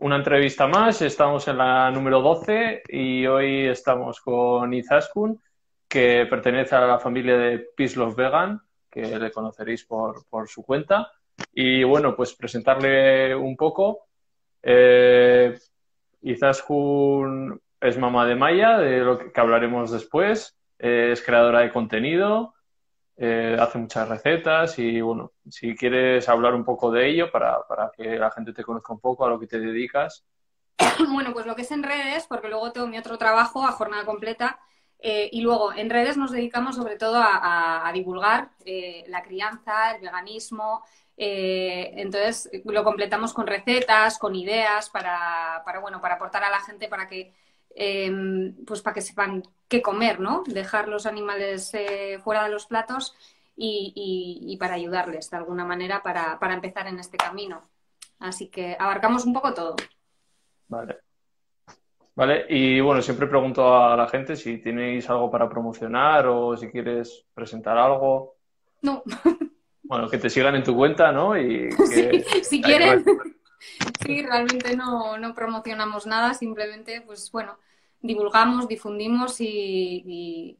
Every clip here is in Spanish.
una entrevista más. Estamos en la número 12 y hoy estamos con Izaskun, que pertenece a la familia de Love Vegan, que le conoceréis por, su cuenta. Y bueno, pues presentarle un poco. Eh, Izaskun es mamá de Maya, de lo que, hablaremos después. Eh, es creadora de contenido, eh, hace muchas recetas y bueno, si quieres hablar un poco de ello para, que la gente te conozca un poco a lo que te dedicas. Bueno, pues lo que es en redes, porque luego tengo mi otro trabajo a jornada completa eh, y luego en redes nos dedicamos sobre todo a, divulgar eh, la crianza, el veganismo. entonces lo completamos con recetas, con ideas para, para, bueno, para aportar a la gente para que Em, pues para que sepan qué comer, ¿no? Dejar los animales eh, fuera de los platos y, para ayudarles de alguna manera para, empezar en este camino. Así que abarcamos un poco todo. Vale. Vale, y bueno, siempre pregunto a la gente si tenéis algo para promocionar o si quieres presentar algo. No. Bueno, que te sigan en tu cuenta, ¿no? Y sí, si quieren. Sí, realmente no, promocionamos nada, simplemente, pues bueno, divulgamos, difundimos y,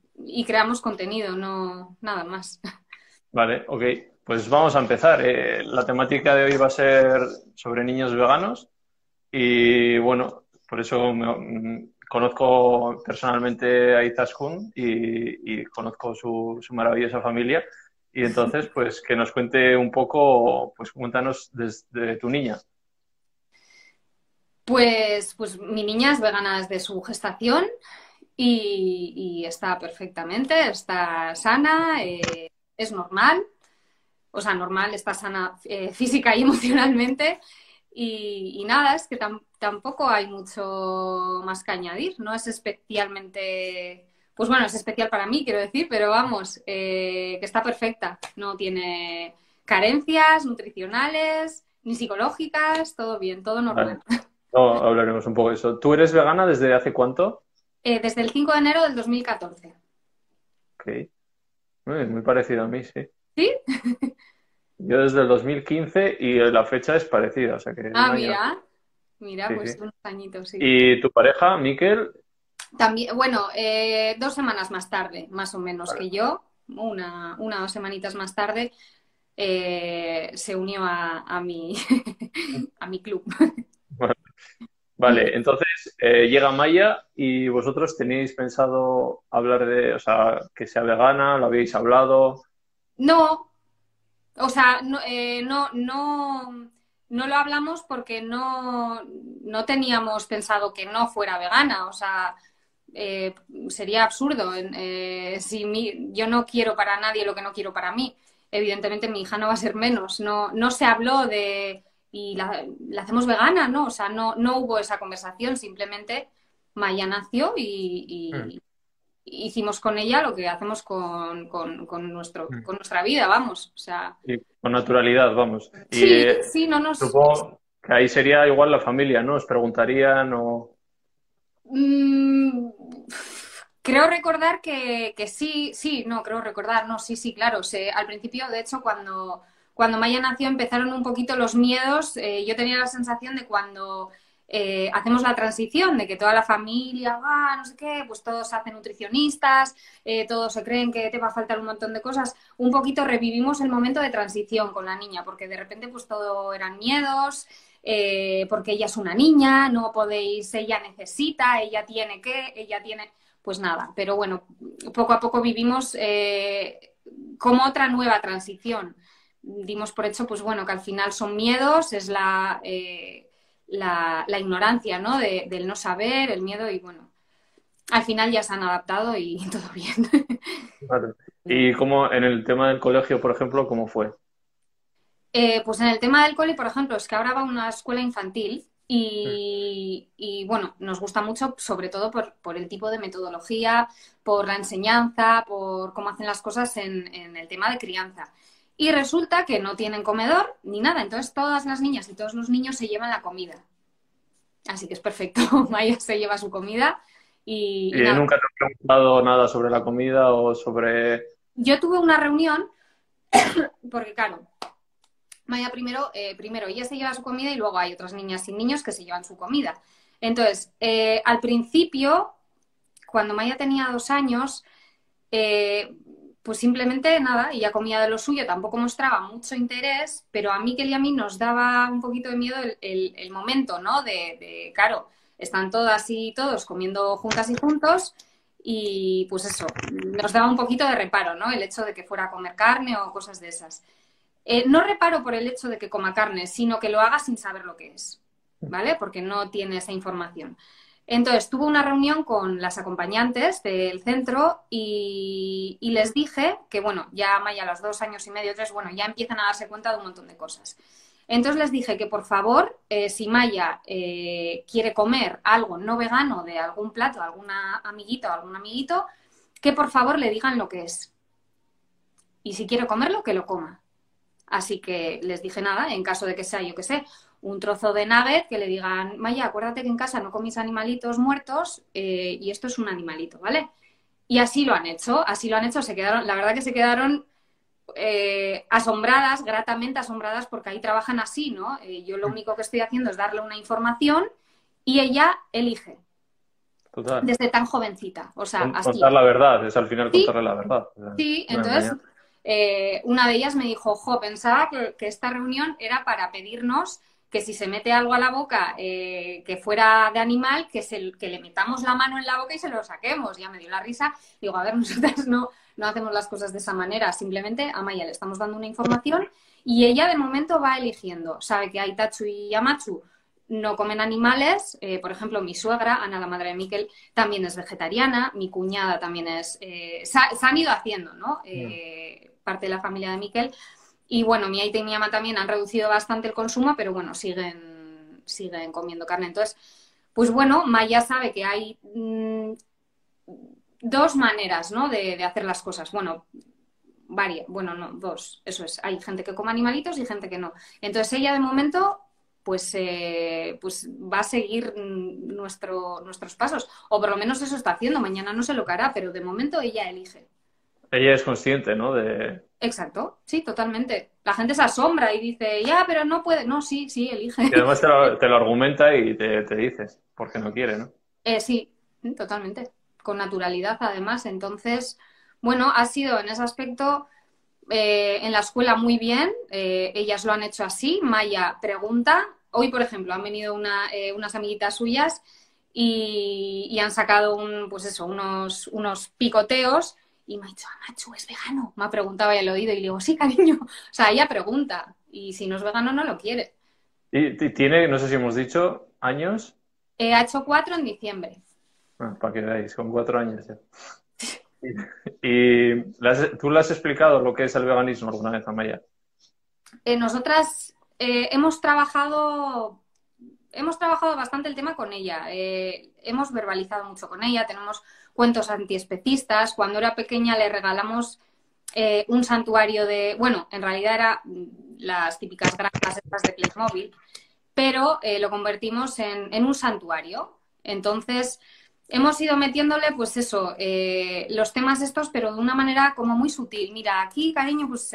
creamos contenido, no nada más. Vale, ok. Pues vamos a empezar. Eh, la temática de hoy va a ser sobre niños veganos y bueno, por eso me, conozco personalmente a Izaskun y, y conozco su, su maravillosa familia. Y entonces, pues que nos cuente un poco, pues cuéntanos desde tu niña. Pues, pues mi niña es vegana desde su gestación y, está perfectamente, está sana, eh, es normal, o sea, normal, está sana eh, física y emocionalmente. Y, nada, es que tampoco hay mucho más que añadir, no es especialmente, pues bueno, es especial para mí, quiero decir, pero vamos, eh, que está perfecta, no tiene carencias nutricionales ni psicológicas, todo bien, todo normal. No, hablaremos un poco de eso. ¿Tú eres vegana desde hace cuánto? Eh, desde el 5 de enero del 2014. Ok. Muy, muy parecido a mí, sí. ¿Sí? Yo desde el 2015 y la fecha es parecida. O sea que ah, mira. Mira, pues unos añitos, sí. ¿Y tu pareja, Miquel? También, bueno, eh, dos semanas más tarde, más o menos que yo, una, una o dos semanitas más tarde, eh, se unió a, a, mi, a mi club. Vale, entonces eh, llega Maya y vosotros tenéis pensado hablar de, o sea, que sea vegana, lo habéis hablado. No, o sea, no, eh, no, no, lo hablamos porque no, no teníamos pensado que no fuera vegana, o sea, eh, sería absurdo. si yo no quiero para nadie lo que no quiero para mí, evidentemente mi hija no va a ser menos. No, no se habló de y la, hacemos vegana, ¿no? O sea, no, no hubo esa conversación, simplemente Maya nació y, mm. hicimos con ella lo que hacemos con, nuestro, mm. con nuestra vida, vamos. O sea... con naturalidad, vamos. Sí, eh, sí, no nos... Supongo que ahí sería igual la familia, ¿no? Os preguntarían o... Mm, creo recordar que, que, sí, sí, no, creo recordar, no, sí, sí, claro. al principio, de hecho, cuando cuando Maya nació empezaron un poquito los miedos. Eh, yo tenía la sensación de cuando eh, hacemos la transición, de que toda la familia va, no sé qué, pues todos se hacen nutricionistas, eh, todos se creen que te va a faltar un montón de cosas. Un poquito revivimos el momento de transición con la niña, porque de repente pues todo eran miedos. porque ella es una niña, no podéis, ella necesita, ella tiene que, ella tiene, pues nada, pero bueno, poco a poco vivimos como otra nueva transición dimos por hecho, pues bueno, que al final son miedos, es la, eh, la, ignorancia, ¿no? del no saber, el miedo y bueno, al final ya se han adaptado y todo bien. ¿Y cómo en el tema del colegio, por ejemplo, cómo fue? Eh, pues en el tema del cole, por ejemplo, es que ahora va a una escuela infantil y, bueno, nos gusta mucho, sobre todo por, por, el tipo de metodología, por la enseñanza, por cómo hacen las cosas en, en el tema de crianza. Y resulta que no tienen comedor ni nada. Entonces todas las niñas y todos los niños se llevan la comida. Así que es perfecto. Maya se lleva su comida y... nunca te he preguntado nada sobre la comida o sobre... Yo tuve una reunión porque, claro, Maya primero, eh, primero ella se lleva su comida y luego hay otras niñas y niños que se llevan su comida. Entonces, eh, al principio, cuando Maya tenía dos años, eh, pues simplemente nada, ella comía de lo suyo, tampoco mostraba mucho interés, pero a mí que y a mí nos daba un poquito de miedo el, momento, ¿no? De, de, claro, están todas y todos comiendo juntas y juntos y pues eso, nos daba un poquito de reparo, ¿no? El hecho de que fuera a comer carne o cosas de esas. Eh, no reparo por el hecho de que coma carne, sino que lo haga sin saber lo que es, ¿vale? Porque no tiene esa información. Entonces, tuve una reunión con las acompañantes del centro y, les dije que, bueno, ya Maya a los dos años y medio, tres, bueno, ya empiezan a darse cuenta de un montón de cosas. Entonces les dije que, por favor, eh, si Maya eh, quiere comer algo no vegano de algún plato, alguna amiguita o algún amiguito, que por favor le digan lo que es. Y si quiere comerlo, que lo coma. Así que les dije nada, en caso de que sea, yo que sé, un trozo de nugget que le digan, Maya, acuérdate que en casa no comís animalitos muertos eh, y esto es un animalito, ¿vale? Y así lo han hecho, así lo han hecho, se quedaron, la verdad que se quedaron eh, asombradas, gratamente asombradas, porque ahí trabajan así, ¿no? Eh, yo lo único que estoy haciendo es darle una información y ella elige. Total. Desde tan jovencita. O sea, Contar la verdad, es al final contarle la verdad. Sí, entonces una de ellas me dijo, jo, pensaba que, esta reunión era para pedirnos que si se mete algo a la boca eh, que fuera de animal, que, se, que le metamos la mano en la boca y se lo saquemos. Ya me dio la risa. Digo, a ver, nosotras no, no hacemos las cosas de esa manera. Simplemente a Maya le estamos dando una información y ella de momento va eligiendo. Sabe que Aitachu y Yamachu no comen animales. Eh, por ejemplo, mi suegra, Ana, la madre de Miquel, también es vegetariana. Mi cuñada también es... Eh, se, han ido haciendo, ¿no? parte de la familia de Miquel y bueno, mi aita y mi ama también han reducido bastante el consumo, pero bueno, siguen, siguen comiendo carne. Entonces, pues bueno, Maya sabe que hay mm, dos maneras, ¿no? De, hacer las cosas. Bueno, varias, bueno, no, dos, eso es. Hay gente que come animalitos y gente que no. Entonces ella de momento pues, eh, pues va a seguir mm, nuestro, nuestros pasos. O por lo menos eso está haciendo. Mañana no se lo hará, pero de momento ella elige. Ella es consciente, ¿no? De, Exacto, sí, totalmente. La gente se asombra y dice, ya, pero no puede. No, sí, sí, elige. Y además te lo, argumenta y te, dices, porque no quiere, ¿no? Eh, sí, totalmente. Con naturalidad, además. Entonces, bueno, ha sido en ese aspecto eh, en la escuela muy bien. Eh, ellas lo han hecho así. Maya pregunta. Hoy, por ejemplo, han venido unas amiguitas suyas y, y, han sacado un, pues eso, unos, unos picoteos y me ha dicho, Machu, ¿es vegano? Me ha preguntado al oído y le digo, sí, cariño. O sea, ella pregunta y si no es vegano no lo quiere. ¿Y tiene, no sé si hemos dicho, años? Eh, ha hecho cuatro en diciembre. Ah, para que veáis, con cuatro años ya. ¿Y, tú le has explicado lo que es el veganismo alguna vez, Amaya? Eh, nosotras eh, hemos trabajado hemos trabajado bastante el tema con ella. Eh, hemos verbalizado mucho con ella. Tenemos cuentos antiespecistas. Cuando era pequeña le regalamos eh, un santuario de, bueno, en realidad era las típicas granjas estas de Playmobil, pero eh, lo convertimos en, un santuario. Entonces, hemos ido metiéndole, pues eso, los temas estos, pero de una manera como muy sutil. Mira, aquí, cariño, pues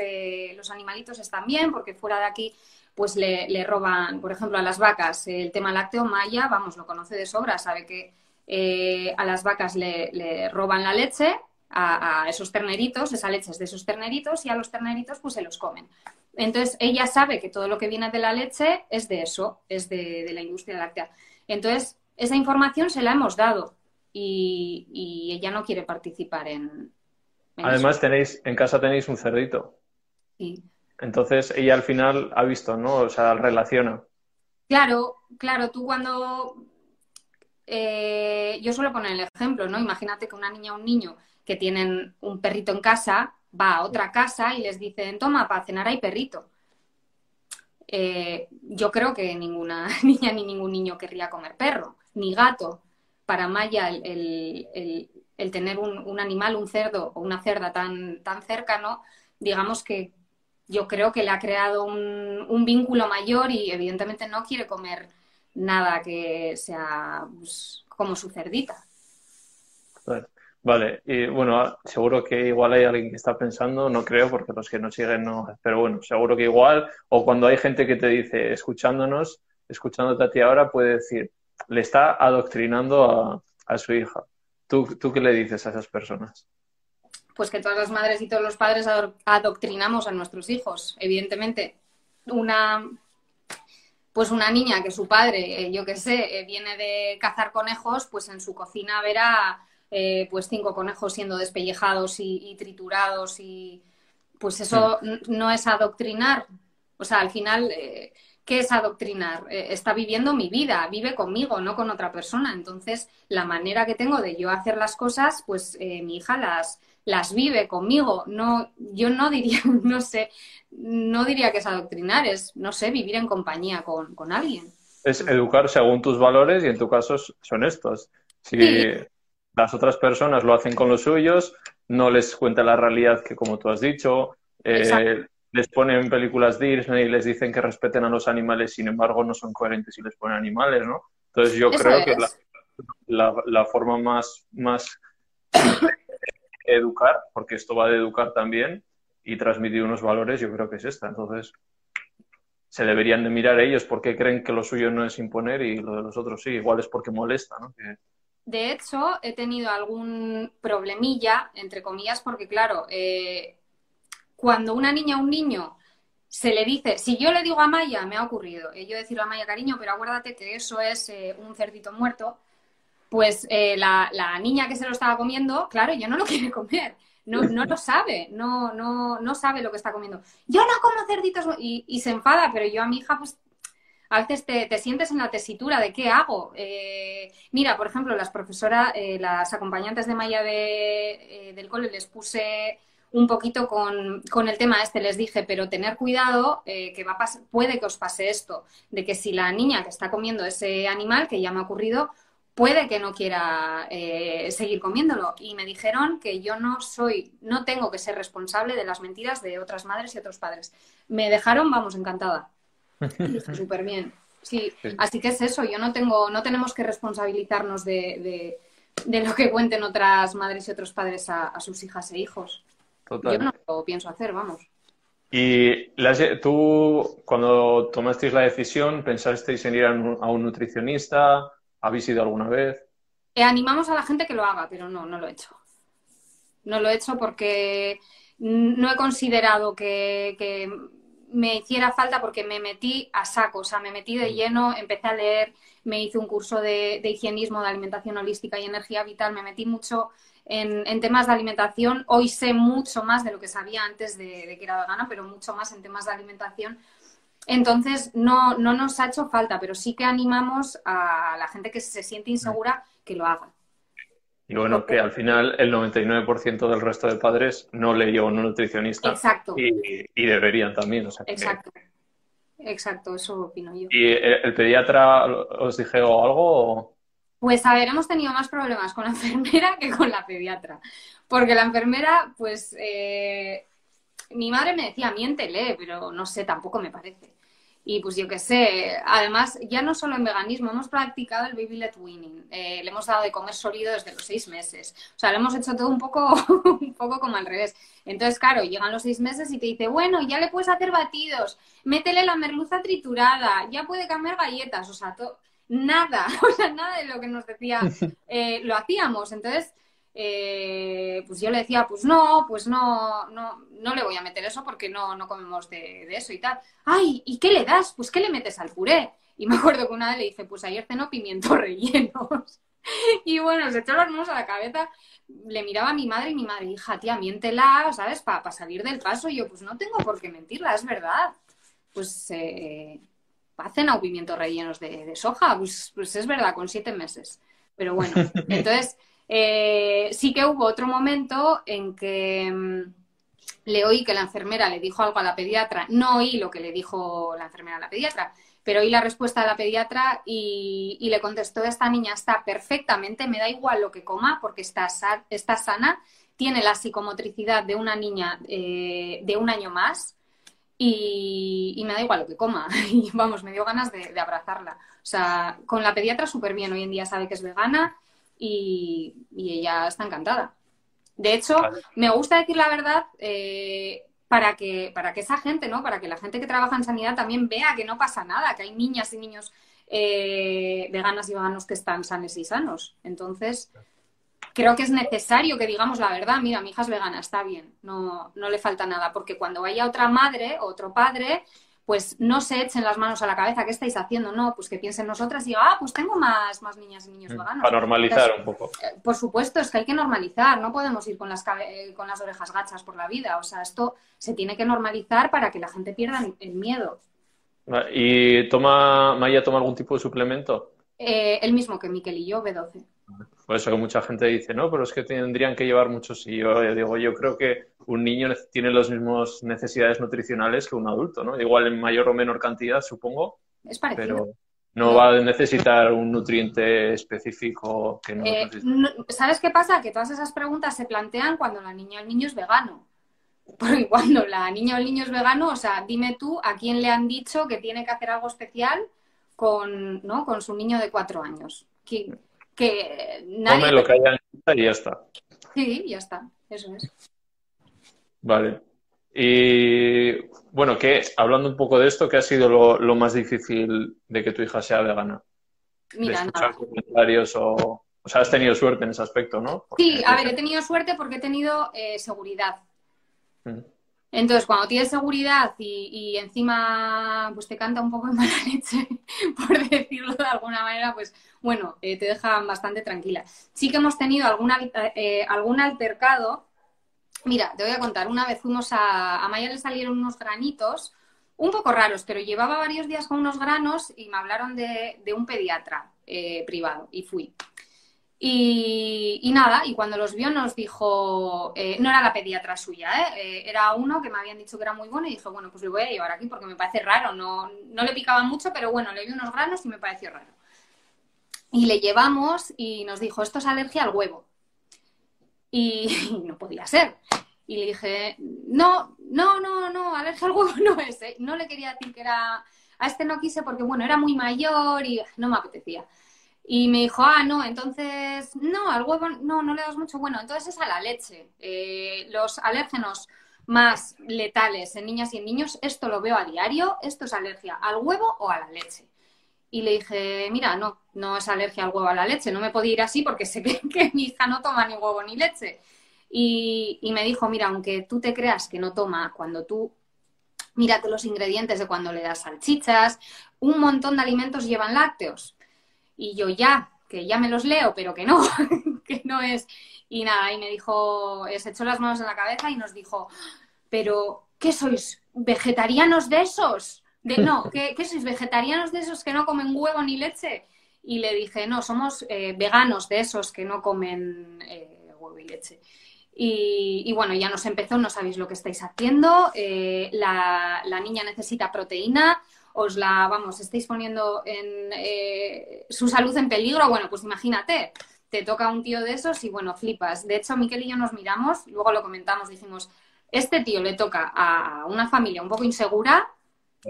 los animalitos están bien, porque fuera de aquí pues le, roban, por ejemplo, a las vacas el tema lácteo, Maya, vamos, lo conoce de sobra, sabe que eh, a las vacas le, roban la leche, a, esos terneritos, esa leche es de esos terneritos y a los terneritos pues se los comen. Entonces ella sabe que todo lo que viene de la leche es de eso, es de, la industria láctea. Entonces esa información se la hemos dado y, ella no quiere participar en... Además tenéis, en casa tenéis un cerdito. Sí. Entonces ella al final ha visto, ¿no? O sea, relaciona. Claro, claro, tú cuando eh, yo suelo poner el ejemplo, ¿no? Imagínate que una niña o un niño que tienen un perrito en casa va a otra casa y les dicen, toma, para cenar hay perrito. Eh, yo creo que ninguna niña ni ningún niño querría comer perro, ni gato. Para Maya el, tener un, animal, un cerdo o una cerda tan, tan cercano, digamos que yo creo que le ha creado un, vínculo mayor y evidentemente no quiere comer nada que sea pues, como su cerdita. Vale, y bueno, seguro que igual hay alguien que está pensando, no creo, porque los que nos siguen no, pero bueno, seguro que igual, o cuando hay gente que te dice, escuchándonos, escuchándote a ti ahora, puede decir, le está adoctrinando a, su hija. ¿Tú, ¿Tú qué le dices a esas personas? Pues que todas las madres y todos los padres adoctrinamos a nuestros hijos, evidentemente. Una, pues una niña que su padre, eh, yo qué sé, eh, viene de cazar conejos, pues en su cocina verá eh, pues cinco conejos siendo despellejados y, triturados y pues eso no es adoctrinar. O sea, al final, ¿qué es adoctrinar? Eh, está viviendo mi vida, vive conmigo, no con otra persona. Entonces, la manera que tengo de yo hacer las cosas, pues mi hija las, las vive conmigo. No, yo no diría, no sé, no diría que es adoctrinar, es, no sé, vivir en compañía con, alguien. Es educar según tus valores y en tu caso son estos. Si, las otras personas lo hacen con los suyos, no les cuenta la realidad que, como tú has dicho, eh, les ponen películas Disney y les dicen que respeten a los animales, sin embargo, no son coherentes y les ponen animales, ¿no? Entonces, yo creo que la, forma más, más educar, porque esto va de educar también y transmitir unos valores, yo creo que es esta. Entonces, se deberían de mirar ellos porque creen que lo suyo no es imponer y lo de los otros sí, igual es porque molesta, ¿no? De hecho, he tenido algún problemilla, entre comillas, porque claro, eh, cuando una niña o un niño se le dice, si yo le digo a Maya, me ha ocurrido, eh, yo decirle a Maya, cariño, pero acuérdate que eso es eh, un cerdito muerto, pues la, niña que se lo estaba comiendo, claro, ya no lo quiere comer, no, no lo sabe, no, no, no sabe lo que está comiendo. Yo no como cerditos y, y se enfada, pero yo a mi hija pues a veces te, sientes en la tesitura de qué hago. Eh, mira, por ejemplo, las profesoras, eh, las acompañantes de Maya de, eh, del cole les puse un poquito con, el tema este, les dije, pero tener cuidado, que va a puede que os pase esto, de que si la niña que está comiendo ese animal, que ya me ha ocurrido, puede que no quiera seguir comiéndolo. Y me dijeron que yo no soy, no tengo que ser responsable de las mentiras de otras madres y otros padres. Me dejaron, vamos, encantada. Súper bien. Sí. así que es eso, yo no tengo, no tenemos que responsabilizarnos de, lo que cuenten otras madres y otros padres a, sus hijas e hijos. Yo no lo pienso hacer, vamos. ¿Y tú, cuando tomasteis la decisión, pensasteis en ir a un, nutricionista? ¿Habéis ido alguna vez? Eh, animamos a la gente que lo haga, pero no, no lo he hecho. No lo he hecho porque no he considerado que me hiciera falta porque me metí a saco, o sea, me metí de lleno, empecé a leer, me hice un curso de, higienismo, de alimentación holística y energía vital, me metí mucho en, temas de alimentación. Hoy sé mucho más de lo que sabía antes de, que era vegana, pero mucho más en temas de alimentación. Entonces, no, no nos ha hecho falta, pero sí que animamos a la gente que se siente insegura que lo haga. Y bueno, que al final el 99% del resto de padres no leyó un nutricionista. Exacto. Y, deberían también. Exacto. Exacto, eso opino yo. ¿Y el, pediatra os dije algo? Pues a ver, hemos tenido más problemas con la enfermera que con la pediatra. Porque la enfermera, pues, eh, mi madre me decía, miéntele, pero no sé, tampoco me parece. Y pues yo qué sé, además, ya no solo en veganismo, hemos practicado el baby led winning. Eh, le hemos dado de comer sólido desde los seis meses. O sea, le hemos hecho todo un poco, un poco como al revés. Entonces, claro, llegan los seis meses y te dice, bueno, ya le puedes hacer batidos, métele la merluza triturada, ya puede cambiar galletas. O sea, nada, o sea, nada de lo que nos decía eh, lo hacíamos. Entonces, eh, pues yo le decía, pues no, pues no, no, no le voy a meter eso porque no, no comemos de, eso y tal. Ay, ¿y qué le das? Pues ¿qué le metes al puré? Y me acuerdo que una vez le dije, pues ayer cenó pimientos rellenos. y bueno, se echó las manos a la cabeza, le miraba a mi madre y mi madre, hija, tía, miéntela, ¿sabes? Para salir del paso. Y yo, pues no tengo por qué mentirla, es verdad. Pues eh, hacen a pimientos rellenos de, de soja, pues, pues es verdad, con siete meses. Pero bueno, entonces eh, sí que hubo otro momento en que mm, le oí que la enfermera le dijo algo a la pediatra, no oí lo que le dijo la enfermera a la pediatra, pero oí la respuesta de la pediatra y, le contestó, esta niña está perfectamente, me da igual lo que coma porque está, está sana, tiene la psicomotricidad de una niña eh, de un año más y, me da igual lo que coma. Y vamos, me dio ganas de, de abrazarla. O sea, con la pediatra súper bien, hoy en día sabe que es vegana y, ella está encantada. De hecho, me gusta decir la verdad eh, para, que, para que esa gente, ¿no? Para que la gente que trabaja en sanidad también vea que no pasa nada, que hay niñas y niños eh, veganas y veganos que están sanos y sanos. Entonces, creo que es necesario que digamos la verdad. Mira, mi hija es vegana, está bien, no, no le falta nada, porque cuando vaya otra madre o otro padre, pues no se echen las manos a la cabeza, ¿qué estáis haciendo? No, pues que piensen nosotras y digan, ah, pues tengo más, más niñas y niños mm, veganos. Para normalizar un poco. Eh, por supuesto, es que hay que normalizar, no podemos ir con las, eh, con las orejas gachas por la vida, o sea, esto se tiene que normalizar para que la gente pierda el miedo. ¿Y toma, Maya toma algún tipo de suplemento? Eh, el mismo que Miquel y yo, B12. Por eso que mucha gente dice, no, pero es que tendrían que llevar muchos. Y yo digo, yo creo que un niño tiene las mismas necesidades nutricionales que un adulto, ¿no? Igual en mayor o menor cantidad, supongo. Es parecido. Pero no va a necesitar un nutriente específico que eh, no, ¿Sabes qué pasa? Que todas esas preguntas se plantean cuando la niña o el niño es vegano. Porque cuando la niña o el niño es vegano, o sea, dime tú a quién le han dicho que tiene que hacer algo especial con, ¿no? con su niño de cuatro años. Que nadie... lo que haya y ya está. Sí, ya está, eso es. Vale. Y bueno, que hablando un poco de esto, ¿qué ha sido lo, más difícil de que tu hija sea vegana? Mira, de escuchar comentarios o... O sea, has tenido suerte en ese aspecto, ¿no? sí, a ver, he tenido suerte porque he tenido eh, seguridad. Mm. Entonces, cuando tienes seguridad y, encima pues te canta un poco de mala leche, por decirlo de alguna manera, pues bueno, eh, te dejan bastante tranquila. Sí que hemos tenido alguna, eh, algún altercado. Mira, te voy a contar, una vez fuimos a, a Maya le salieron unos granitos un poco raros, pero llevaba varios días con unos granos y me hablaron de, un pediatra eh, privado y fui. Y, nada, y cuando los vio nos dijo, eh, no era la pediatra suya, ¿eh? ¿eh? era uno que me habían dicho que era muy bueno y dijo, bueno, pues lo voy a llevar aquí porque me parece raro, no, no le picaba mucho, pero bueno, le vi unos granos y me pareció raro. Y le llevamos y nos dijo, esto es alergia al huevo. Y, no podía ser. Y le dije, no, no, no, no, alergia al huevo no es. ¿eh? No le quería decir que era, a este no quise porque, bueno, era muy mayor y no me apetecía. Y me dijo, ah, no, entonces, no, al huevo no, no le das mucho. Bueno, entonces es a la leche. Eh, los alérgenos más letales en niñas y en niños, esto lo veo a diario, esto es alergia al huevo o a la leche. Y le dije, mira, no, no es alergia al huevo o a la leche, no me puedo ir así porque sé que, que mi hija no toma ni huevo ni leche. Y, y, me dijo, mira, aunque tú te creas que no toma, cuando tú mírate los ingredientes de cuando le das salchichas, un montón de alimentos llevan lácteos y yo ya, que ya me los leo, pero que no, que no es. Y nada, y me dijo, se echó las manos en la cabeza y nos dijo, pero ¿qué sois? ¿Vegetarianos de esos? De, no, ¿qué, sois? ¿Vegetarianos de esos que no comen huevo ni leche? Y le dije, no, somos eh, veganos de esos que no comen eh, huevo y leche. Y, bueno, ya nos empezó, no sabéis lo que estáis haciendo. Eh, la, la, niña necesita proteína, os la, vamos, estáis poniendo en eh, su salud en peligro, bueno, pues imagínate, te toca un tío de esos y bueno, flipas. De hecho, Miquel y yo nos miramos, luego lo comentamos, dijimos, este tío le toca a una familia un poco insegura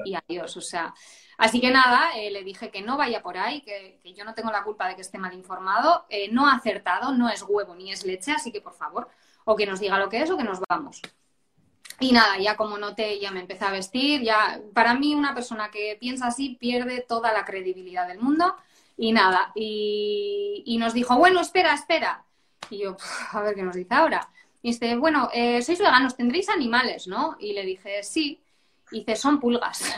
y adiós, o sea. Así que nada, eh, le dije que no vaya por ahí, que, yo no tengo la culpa de que esté mal informado, eh, no ha acertado, no es huevo ni es leche, así que por favor, o que nos diga lo que es o que nos vamos. Y nada, ya como noté, ya me empecé a vestir. Ya, para mí, una persona que piensa así pierde toda la credibilidad del mundo. Y nada, y, nos dijo, bueno, espera, espera. Y yo, a ver qué nos dice ahora. Y dice, bueno, eh, sois veganos, tendréis animales, ¿no? Y le dije, sí. Y dice, son pulgas.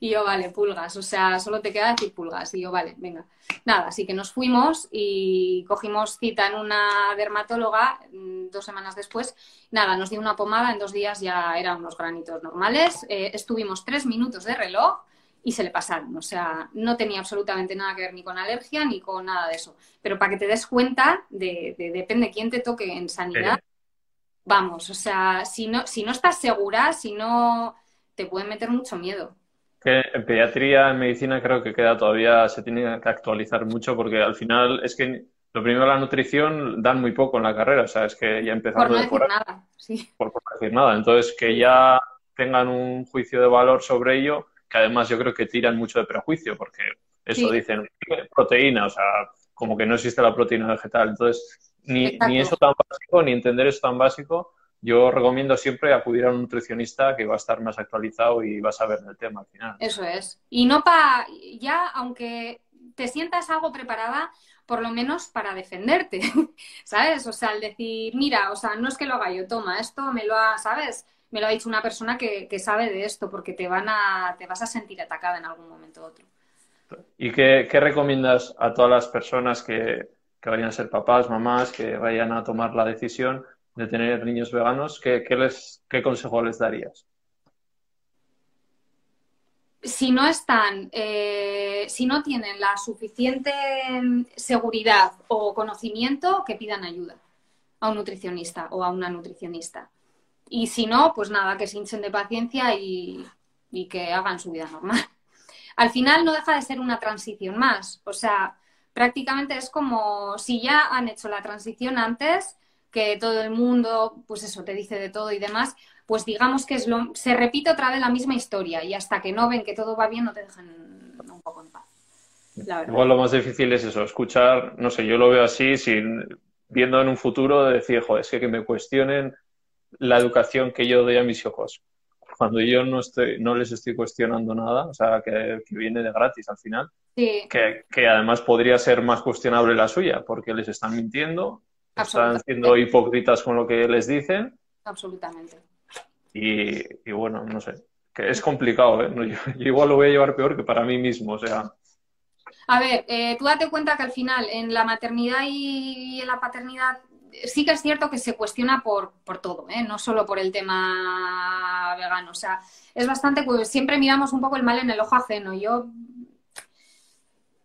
Y yo, vale, pulgas, o sea, solo te queda decir pulgas. Y yo, vale, venga. Nada, así que nos fuimos y cogimos cita en una dermatóloga mm, dos semanas después. Nada, nos dio una pomada, en dos días ya eran unos granitos normales. Eh, estuvimos tres minutos de reloj y se le pasaron. O sea, no tenía absolutamente nada que ver ni con alergia ni con nada de eso. Pero para que te des cuenta de, depende quién te toque en sanidad. Vamos, o sea, si no, si no estás segura, si no, te puede meter mucho miedo en pediatría, en medicina, creo que queda todavía, se tiene que actualizar mucho porque al final es que lo primero la nutrición dan muy poco en la carrera, o sea, es que ya empezando por no decir nada, sí. Por, no decir nada. Entonces, que ya tengan un juicio de valor sobre ello, que además yo creo que tiran mucho de prejuicio, porque eso dicen, proteína, o sea, como que no existe la proteína vegetal. Entonces, ni, ni eso tan básico, ni entender eso tan básico, yo recomiendo siempre acudir a un nutricionista que va a estar más actualizado y va a saber del tema al final. Eso es. Y no para, ya aunque te sientas algo preparada, por lo menos para defenderte, ¿sabes? O sea, el decir, mira, o sea, no es que lo haga yo, toma, esto me lo ha, ¿sabes? Me lo ha dicho una persona que, sabe de esto, porque te van a, te vas a sentir atacada en algún momento u otro. ¿Y qué, recomiendas a todas las personas que, que vayan a ser papás, mamás, que vayan a tomar la decisión de tener niños veganos, ¿qué, consejo les darías? Si no están, eh, si no tienen la suficiente seguridad o conocimiento, que pidan ayuda a un nutricionista o a una nutricionista. Y si no, pues nada, que se hinchen de paciencia y, y que hagan su vida normal. Al final no deja de ser una transición más. O sea, prácticamente es como si ya han hecho la transición antes, que todo el mundo, pues eso, te dice de todo y demás, pues digamos que es lo, se repite otra vez la misma historia y hasta que no ven que todo va bien no te dejan un poco en paz. Igual lo más difícil es eso, escuchar, no sé, yo lo veo así, sin, viendo en un futuro decir, joder, es que, que me cuestionen la educación que yo doy a mis hijos. Cuando yo no estoy, no les estoy cuestionando nada, o sea, que, viene de gratis al final, que, que además podría ser más cuestionable la suya, porque les están mintiendo, están siendo hipócritas con lo que les dicen. Absolutamente. Y, bueno, no sé, que es complicado, ¿eh? Yo, igual lo voy a llevar peor que para mí mismo, o sea. A ver, eh, tú date cuenta que al final en la maternidad y en la paternidad sí que es cierto que se cuestiona por, por todo, ¿eh? no solo por el tema vegano. O sea, es bastante, siempre miramos un poco el mal en el ojo ajeno. Yo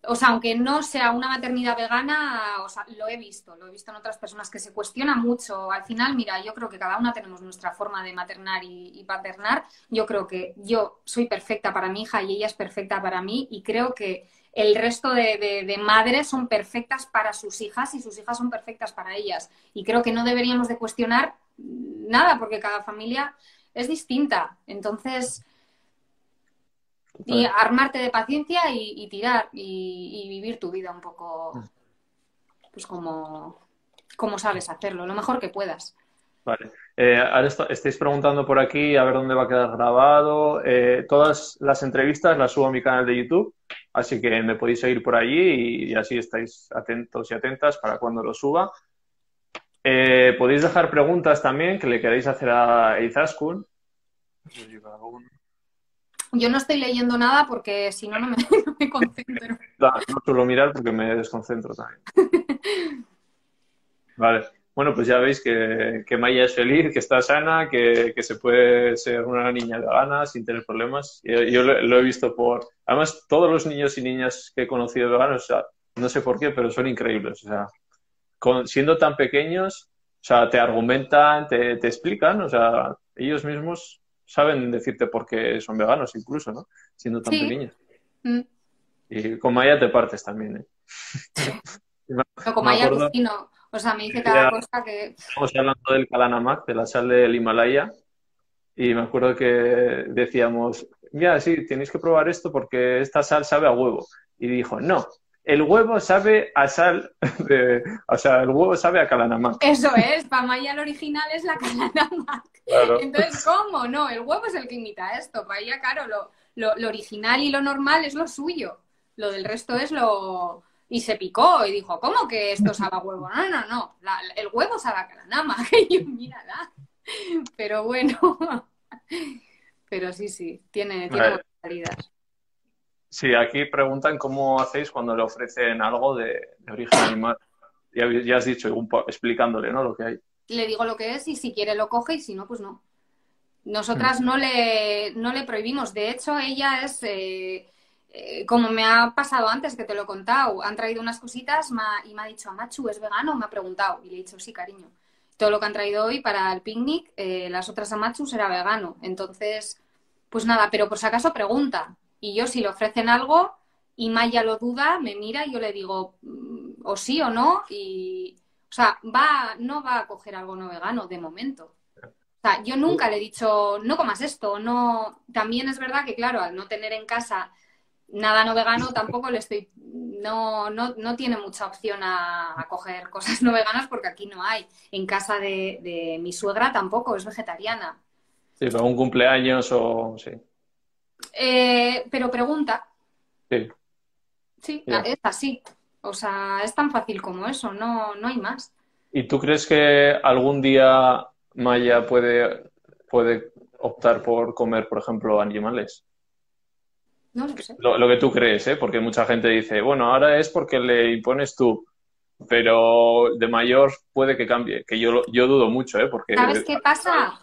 o sea, aunque no sea una maternidad vegana, o sea, lo he visto, lo he visto en otras personas que se cuestiona mucho. Al final, mira, yo creo que cada una tenemos nuestra forma de maternar y, paternar. Yo creo que yo soy perfecta para mi hija y ella es perfecta para mí y creo que el resto de, madres son perfectas para sus hijas y sus hijas son perfectas para ellas. Y creo que no deberíamos de cuestionar nada porque cada familia es distinta. Entonces, y armarte de paciencia y, tirar y, vivir tu vida un poco, mm. pues como, como sabes hacerlo, lo mejor que puedas. Vale. Eh, ahora estáis preguntando por aquí a ver dónde va a quedar grabado. Eh, todas las entrevistas las subo a mi canal de YouTube, así que me podéis seguir por allí y, así estáis atentos y atentas para cuando lo suba. Eh, podéis dejar preguntas también que le queréis hacer a Izaskun. Yo no estoy leyendo nada porque si no, no me, concentro. No, no suelo mirar porque me desconcentro también. Vale. Bueno, pues ya veis que, que Maya es feliz, que está sana, que, que, se puede ser una niña de ganas sin tener problemas. Yo, yo lo, he visto por... Además, todos los niños y niñas que he conocido veganos, o sea, no sé por qué, pero son increíbles. O sea, siendo tan pequeños, o sea, te argumentan, te, te explican, o sea, ellos mismos saben decirte por qué son veganos incluso, ¿no? Siendo tan pequeños. Mm. Y con Maya te partes también, ¿eh? no, con Maya no. O sea, me dice cada cosa que... Estamos hablando del Kalanamak, de la sal del Himalaya, y me acuerdo que decíamos, mira, sí, tenéis que probar esto porque esta sal sabe a huevo. Y dijo, no, el huevo sabe a sal, de, o sea, el huevo sabe a Kalanamak. Eso es, para Maya el original es la Kalanamak. Entonces, ¿cómo? No, el huevo es el que imita esto. Para ella, claro, lo, lo, original y lo normal es lo suyo. Lo del resto es lo... Y se picó y dijo, ¿cómo que esto sabe a huevo? No, no, no, el huevo sabe a Kalanamak. Y yo, mírala. Pero bueno... Pero sí, sí, tiene, tiene salidas. Sí, aquí preguntan cómo hacéis cuando le ofrecen algo de, origen animal. Ya, ya, has dicho, explicándole, ¿no? Lo que hay. Le digo lo que es y si quiere lo coge y si no, pues no. Nosotras mm. no, le, no le prohibimos. De hecho, ella es, eh, eh, como me ha pasado antes, que te lo he contado, han traído unas cositas y me ha dicho, Machu, ¿es vegano? Me ha preguntado. Y le he dicho, sí, cariño. Todo lo que han traído hoy para el picnic, eh, las otras Amachu será vegano. Entonces, pues nada, pero por si acaso pregunta. Y yo si le ofrecen algo y Maya lo duda, me mira y yo le digo mm, o sí o no y, o sea, va, no va a coger algo no vegano de momento. O sea, yo nunca le he dicho, no comas esto, no. También es verdad que, claro, al no tener en casa nada no vegano tampoco le estoy, no, no, no tiene mucha opción a, coger cosas no veganas porque aquí no hay. En casa de, mi suegra tampoco, es vegetariana. Sí, pero un cumpleaños o sí. Eh, pero pregunta. Sí. Sí, es así. O sea, es tan fácil como eso, no, no hay más. ¿Y tú crees que algún día Maya puede, puede optar por comer, por ejemplo, animales? No lo sé. Lo, que tú crees, ¿eh? Porque mucha gente dice, bueno, ahora es porque le impones tú, pero de mayor puede que cambie, que yo, yo dudo mucho, ¿eh? Porque, ¿Sabes qué pasa?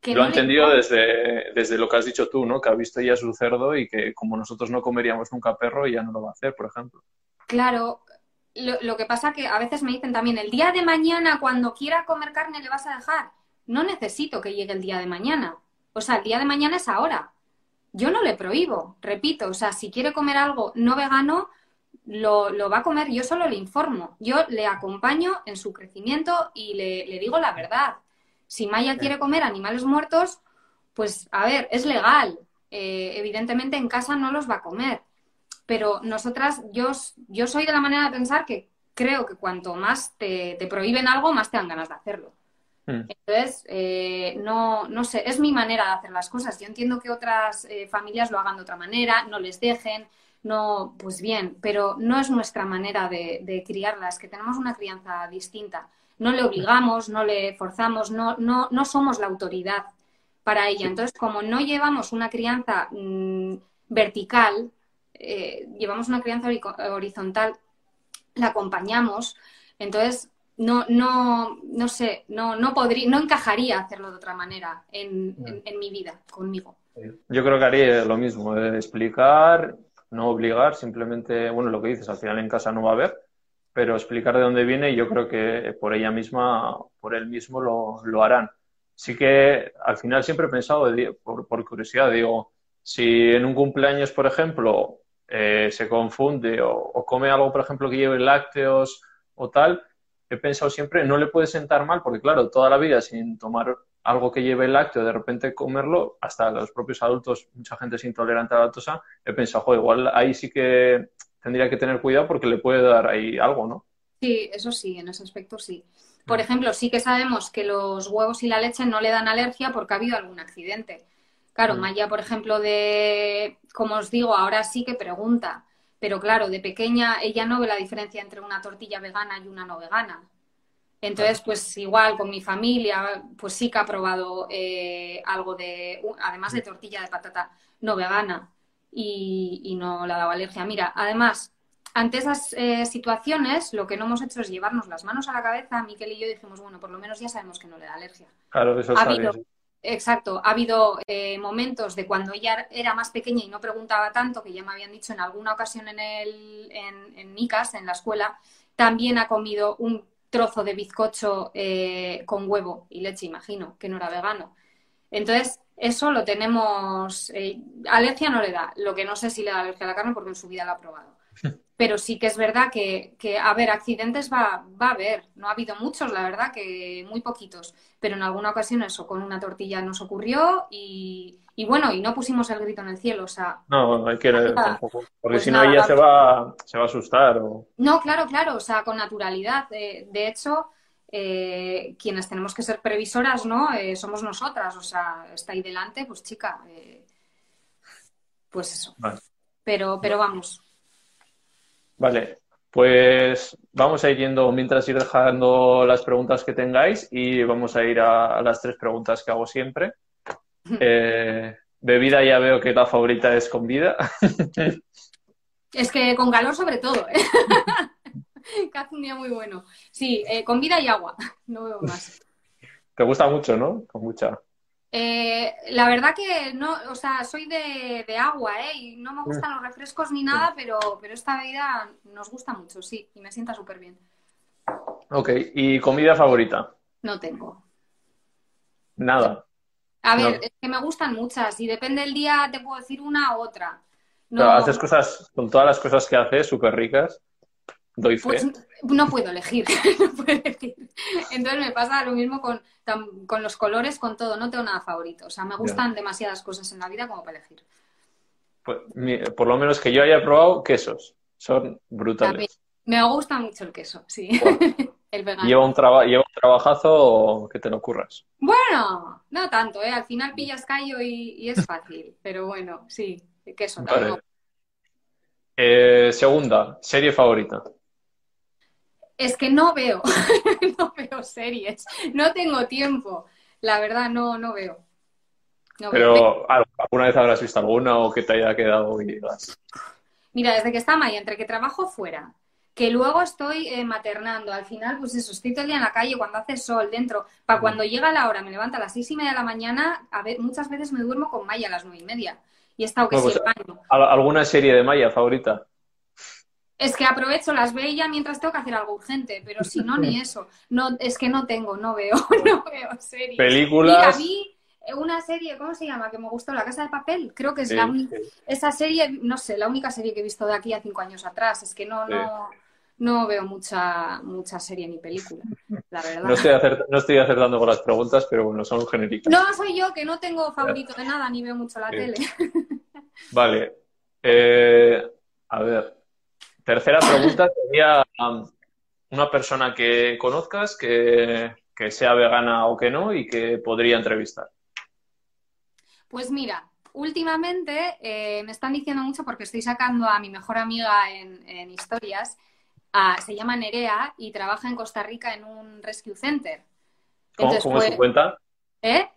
Que lo ha entendido desde, desde lo que has dicho tú, ¿no? Que ha visto ya su cerdo y que como nosotros no comeríamos nunca perro, ya no lo va a hacer, por ejemplo. Claro, lo, lo, que pasa que a veces me dicen también, el día de mañana, cuando quiera comer carne, le vas a dejar. No necesito que llegue el día de mañana. O sea, el día de mañana es ahora. Yo no le prohíbo, repito, o sea, si quiere comer algo no vegano, lo, lo va a comer, yo solo le informo. Yo le acompaño en su crecimiento y le, le digo la verdad. Si Maya quiere comer animales muertos, pues a ver, es legal. Eh, evidentemente en casa no los va a comer. Pero nosotras, yo, yo soy de la manera de pensar que creo que cuanto más te, te prohíben algo, más te dan ganas de hacerlo. Hmm. Entonces, eh, no, no sé, es mi manera de hacer las cosas. Yo entiendo que otras eh, familias lo hagan de otra manera, no les dejen, no, pues bien, pero no es nuestra manera de, de criarlas, que tenemos una crianza distinta no le obligamos, no le forzamos, no, no, no somos la autoridad para ella. Entonces, como no llevamos una crianza mm, vertical, eh, llevamos una crianza horizontal, la acompañamos, entonces no, no, no sé, no, no podría, no encajaría hacerlo de otra manera en, en, mi vida, conmigo. Yo creo que haría lo mismo, eh, explicar, no obligar, simplemente, bueno, lo que dices, al final en casa no va a haber, pero explicar de dónde viene yo creo que por ella misma, por él mismo lo, lo harán. Sí que al final siempre he pensado, por, por, curiosidad, digo, si en un cumpleaños, por ejemplo, eh, se confunde o, come algo, por ejemplo, que lleve lácteos o tal, he pensado siempre, no le puede sentar mal, porque claro, toda la vida sin tomar algo que lleve lácteo, de repente comerlo, hasta los propios adultos, mucha gente es intolerante a la lactosa, he pensado, joder, igual ahí sí que tendría que tener cuidado porque le puede dar ahí algo, ¿no? Sí, eso sí, en ese aspecto sí. Por ejemplo, sí que sabemos que los huevos y la leche no le dan alergia porque ha habido algún accidente. Claro, mm. Maya, por ejemplo, de, como os digo, ahora sí que pregunta, pero claro, de pequeña ella no ve la diferencia entre una tortilla vegana y una no vegana. Entonces, pues igual con mi familia, pues sí que ha probado eh, algo de, además de tortilla de patata no vegana y, no le ha dado alergia. Mira, además, ante esas eh, situaciones, lo que no hemos hecho es llevarnos las manos a la cabeza. Miquel y yo dijimos, bueno, por lo menos ya sabemos que no le da alergia. Claro, eso ha habido, Exacto, ha habido eh, momentos de cuando ella era más pequeña y no preguntaba tanto, que ya me habían dicho en alguna ocasión en, el, en, en Micas, en la escuela, también ha comido un trozo de bizcocho eh, con huevo y leche, imagino, que no era vegano. Entonces, eso lo tenemos. Eh, alergia no le da. Lo que no sé si le da alergia a la carne porque en su vida la ha probado. Pero sí que es verdad que, a ver, accidentes va, va, a haber. No ha habido muchos, la verdad, que muy poquitos. Pero en alguna ocasión eso, con una tortilla nos ocurrió y, bueno, y no pusimos el grito en el cielo. O sea, no, hay que tampoco. Porque pues si no, ella se va, se va a asustar. O... No, claro, claro. O sea, con naturalidad. Eh, de hecho eh, quienes tenemos que ser previsoras, ¿no? Eh, somos nosotras, o sea, está ahí delante, pues chica, eh, pues eso. Pero, pero vamos. Vale, pues vamos a ir yendo mientras ir dejando las preguntas que tengáis y vamos a ir a, las tres preguntas que hago siempre. bebida ya veo que la favorita es con vida. es que con calor sobre todo. ¿eh? que hace un día muy bueno. Sí, eh, con vida y agua, no veo más. Te gusta mucho, ¿no? Con mucha. Eh, la verdad que no, o sea, soy de, agua, ¿eh? Y no me gustan los refrescos ni nada, pero, pero esta bebida nos gusta mucho, sí, y me sienta súper bien. Ok, ¿y comida favorita? No tengo. Nada. A ver, es que me gustan muchas y depende del día te puedo decir una u otra. No... haces cosas, con todas las cosas que haces, súper ricas. Pues no puedo elegir, Entonces me pasa lo mismo con, con, los colores, con todo. No tengo nada favorito. O sea, me gustan demasiadas cosas en la vida como para elegir. pues, por lo menos que yo haya probado, quesos. Son brutales. Me gusta mucho el queso, sí. el vegano. Lleva un, lleva un trabajazo que te lo curras. Bueno, no tanto, ¿eh? Al final pillas callo y, es fácil. pero bueno, sí, queso vale. Eh, segunda, serie favorita. Es que no veo, no veo series, no tengo tiempo. La verdad, no, no veo. Pero, ¿alguna vez habrás visto alguna o que te haya quedado y Mira, desde que está Maya, entre que trabajo fuera, que luego estoy eh, maternando, al final, pues eso, estoy todo el día en la calle cuando hace sol dentro, para cuando llega la hora, me levanto a las seis y media de la mañana, a ver, muchas veces me duermo con Maya a las nueve y media. Y he estado que sí, pues, ¿Alguna serie de Maya favorita? Es que aprovecho, las veo ya mientras tengo que hacer algo urgente, pero si no, ni eso. No, es que no tengo, no veo, no veo series. Películas. Mira, a una serie, ¿cómo se llama? Que me gustó, La Casa de Papel. Creo que es la única, esa serie, no sé, la única serie que he visto de aquí a cinco años atrás. Es que no, no, no veo mucha, mucha serie ni película, la verdad. No estoy, no estoy acertando con las preguntas, pero bueno, son genéricas. No, soy yo, que no tengo favorito de nada, ni veo mucho la tele. Vale. Eh, a ver, Tercera pregunta sería um, una persona que conozcas que, sea vegana o que no y que podría entrevistar. Pues mira, últimamente eh, me están diciendo mucho porque estoy sacando a mi mejor amiga en, historias. se llama Nerea y trabaja en Costa Rica en un rescue center. ¿Cómo, es su pues, cuenta? ¿Eh?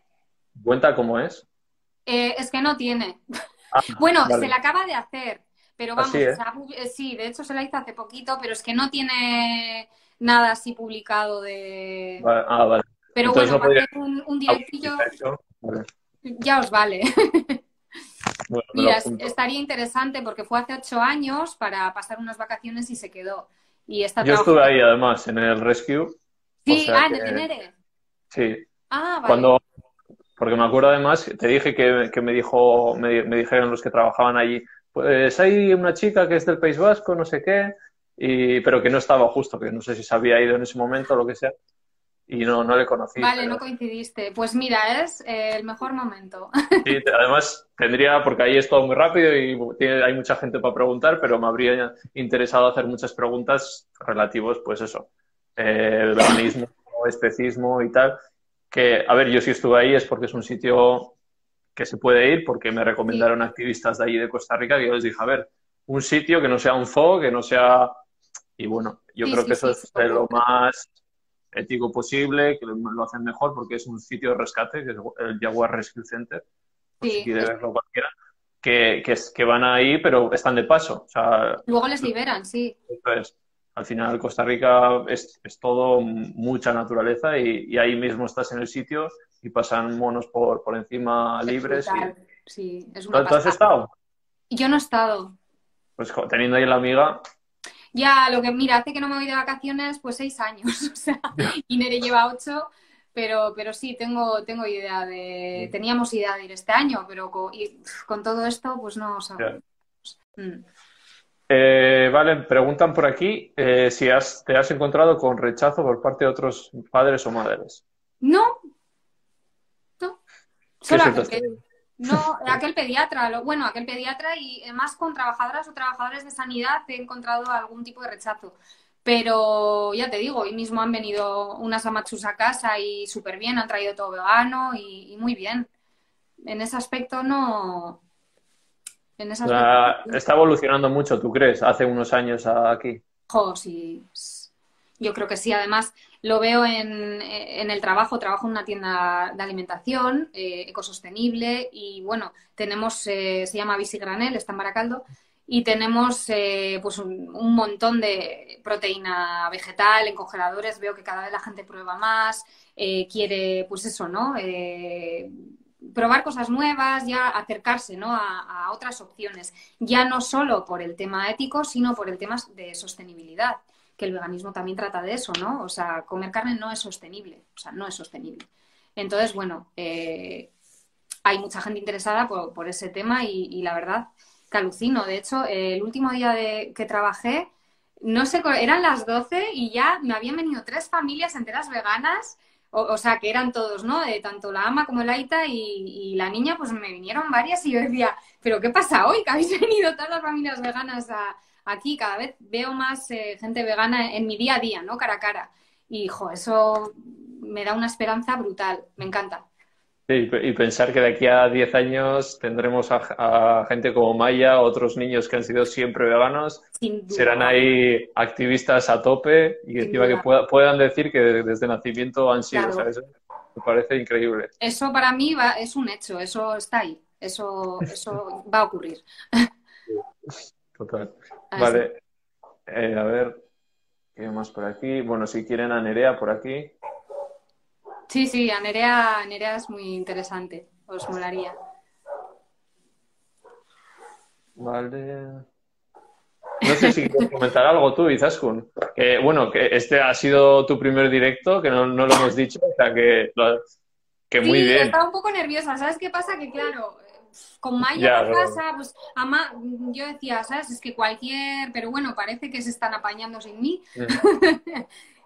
¿Cuenta cómo es? Eh, es que no tiene. Ah, bueno, se la acaba de hacer. Pero vamos, ¿eh? sí, de hecho se la hizo hace poquito, pero es que no tiene nada así publicado de. ah, vale. Pero bueno, para hacer un, un directillo. Ya os vale. Mira, estaría interesante porque fue hace ocho años para pasar unas vacaciones y se quedó. Y está Yo estuve ahí además en el rescue. Sí, ah, en el Tenere. Sí. Ah, vale. Cuando, porque me acuerdo además, te dije que, que me dijo, me, me, dijeron los que trabajaban allí, pues hay una chica que es del País Vasco, no sé qué, y, pero que no estaba justo, que no sé si se había ido en ese momento o lo que sea, y no, no le conocí. Vale, no coincidiste. Pues mira, es eh, el mejor momento. Sí, además tendría, porque ahí es todo muy rápido y hay mucha gente para preguntar, pero me habría interesado hacer muchas preguntas relativos, pues eso, eh, el veganismo, especismo y tal. Que, a ver, yo si estuve ahí es porque es un sitio que se puede ir porque me recomendaron activistas de allí de Costa Rica que yo les dije, a ver, un sitio que no sea un zoo, que no sea... Y bueno, yo creo que eso es lo más ético posible, que lo hacen mejor porque es un sitio de rescate, que es el Jaguar Rescue Center, si quiere verlo cualquiera, que, que, que, van ahí, pero están de paso. O sea, Luego les liberan, sí. Entonces, al final Costa Rica es, es todo mucha naturaleza y, y, ahí mismo estás en el sitio y pasan monos por, por encima libres. Sí, es una ¿Tú has estado? Yo no he estado. Pues teniendo ahí la amiga. Ya, lo que, mira, hace que no me voy de vacaciones, pues seis años. O sea, y Nere lleva ocho, pero, pero sí, tengo, tengo idea de. Teníamos idea de ir este año, pero con, con todo esto, pues no sabemos. Mm. Eh, vale, preguntan por aquí eh, si has, te has encontrado con rechazo por parte de otros padres o madres. No, Solo aquel, no, aquel pediatra, bueno, aquel pediatra y más con trabajadoras o trabajadores de sanidad he encontrado algún tipo de rechazo. Pero ya te digo, hoy mismo han venido unas amachus a casa y súper bien, han traído todo vegano y, muy bien. En ese aspecto no. En ese aspecto, está evolucionando mucho, ¿tú crees? Hace unos años aquí. Jo, sí. Yo creo que sí. Además, lo veo en, el trabajo, trabajo en una tienda de alimentación eh, ecosostenible y bueno, tenemos, eh, se llama Visigranel, está en Baracaldo, y tenemos eh, pues un, montón de proteína vegetal en congeladores. Veo que cada vez la gente prueba más, quiere, pues eso, ¿no? probar cosas nuevas, ya acercarse ¿no? a, a, otras opciones, ya no solo por el tema ético, sino por el tema de sostenibilidad que el veganismo también trata de eso, ¿no? O sea, comer carne no es sostenible, o sea, no es sostenible. Entonces, bueno, eh, hay mucha gente interesada por, ese tema y, la verdad que alucino. De hecho, el último día que trabajé, no sé, eran las 12 y ya me habían venido tres familias enteras veganas o, sea, que eran todos, ¿no? De tanto la ama como el Aita y, la niña, pues me vinieron varias y yo decía, ¿pero qué pasa hoy? Que habéis venido todas las familias veganas aquí. Cada vez veo más eh, gente vegana en mi día a día, ¿no? Cara a cara. Y, jo, eso me da una esperanza brutal. Me encanta. Sí, y pensar que de aquí a 10 años tendremos a, gente como Maya, otros niños que han sido siempre veganos, serán ahí activistas a tope y encima que puedan decir que desde nacimiento han sido, Me parece increíble. Eso para mí va, es un hecho, eso está ahí, eso, eso va a ocurrir. Total. Vale, eh, a ver, ¿qué más por aquí? Bueno, si quieren a Nerea por aquí. Sí, sí, a Nerea, es muy interesante. Os molaría. Vale. No sé si quieres comentar algo tú, Izaskun. Bueno, que este ha sido tu primer directo, que no, lo hemos dicho, o sea que, que muy sí, bien. Estaba un poco nerviosa. ¿Sabes qué pasa? Que claro, con Maya ¿qué pasa, pues ama, yo decía, ¿sabes? Es que cualquier, pero bueno, parece que se están apañando sin mí. Mm.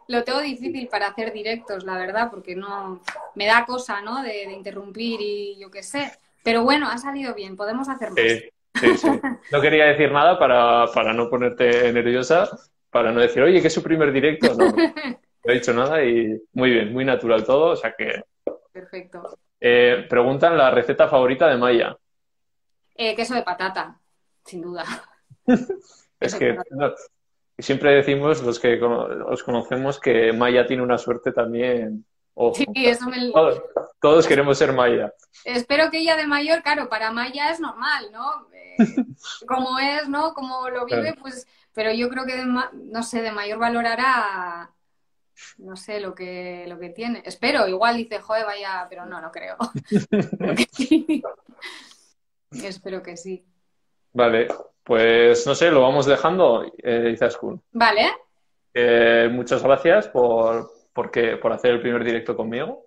lo tengo difícil para hacer directos, la verdad, porque no me da cosa, ¿no? De, interrumpir y yo qué sé. Pero bueno, ha salido bien, podemos hacer más. Sí, sí, No quería decir nada para, no ponerte nerviosa, para no decir, oye, que es su primer directo. No, no he dicho nada y muy bien, muy natural todo, o sea que. Perfecto. Eh, preguntan la receta favorita de Maya. Eh, queso de patata, sin duda. es que y siempre decimos, los que os conocemos, que Maya tiene una suerte también. sí, eso me... todos, queremos ser Maya. Espero que ella de mayor, claro, para Maya es normal, ¿no? Eh, como es, ¿no? Como lo vive, pues... Pero yo creo que, no sé, de mayor valorará no sé lo que, lo que tiene. Espero, igual dice, joder, vaya, pero no, no creo. Espero que sí. Vale, pues no sé, lo vamos dejando, eh, Izaskun. Vale. Eh, muchas gracias por, por hacer el primer directo conmigo.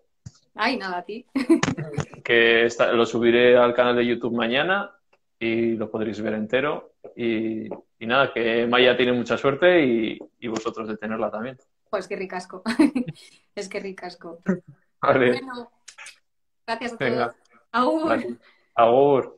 Ay, nada, a ti. que lo subiré al canal de YouTube mañana y lo podréis ver entero. Y, nada, que Maya tiene mucha suerte y, vosotros de tenerla también. Pues qué ricasco. es que ricasco. Vale. Bueno, gracias a todos. Agur. Agur.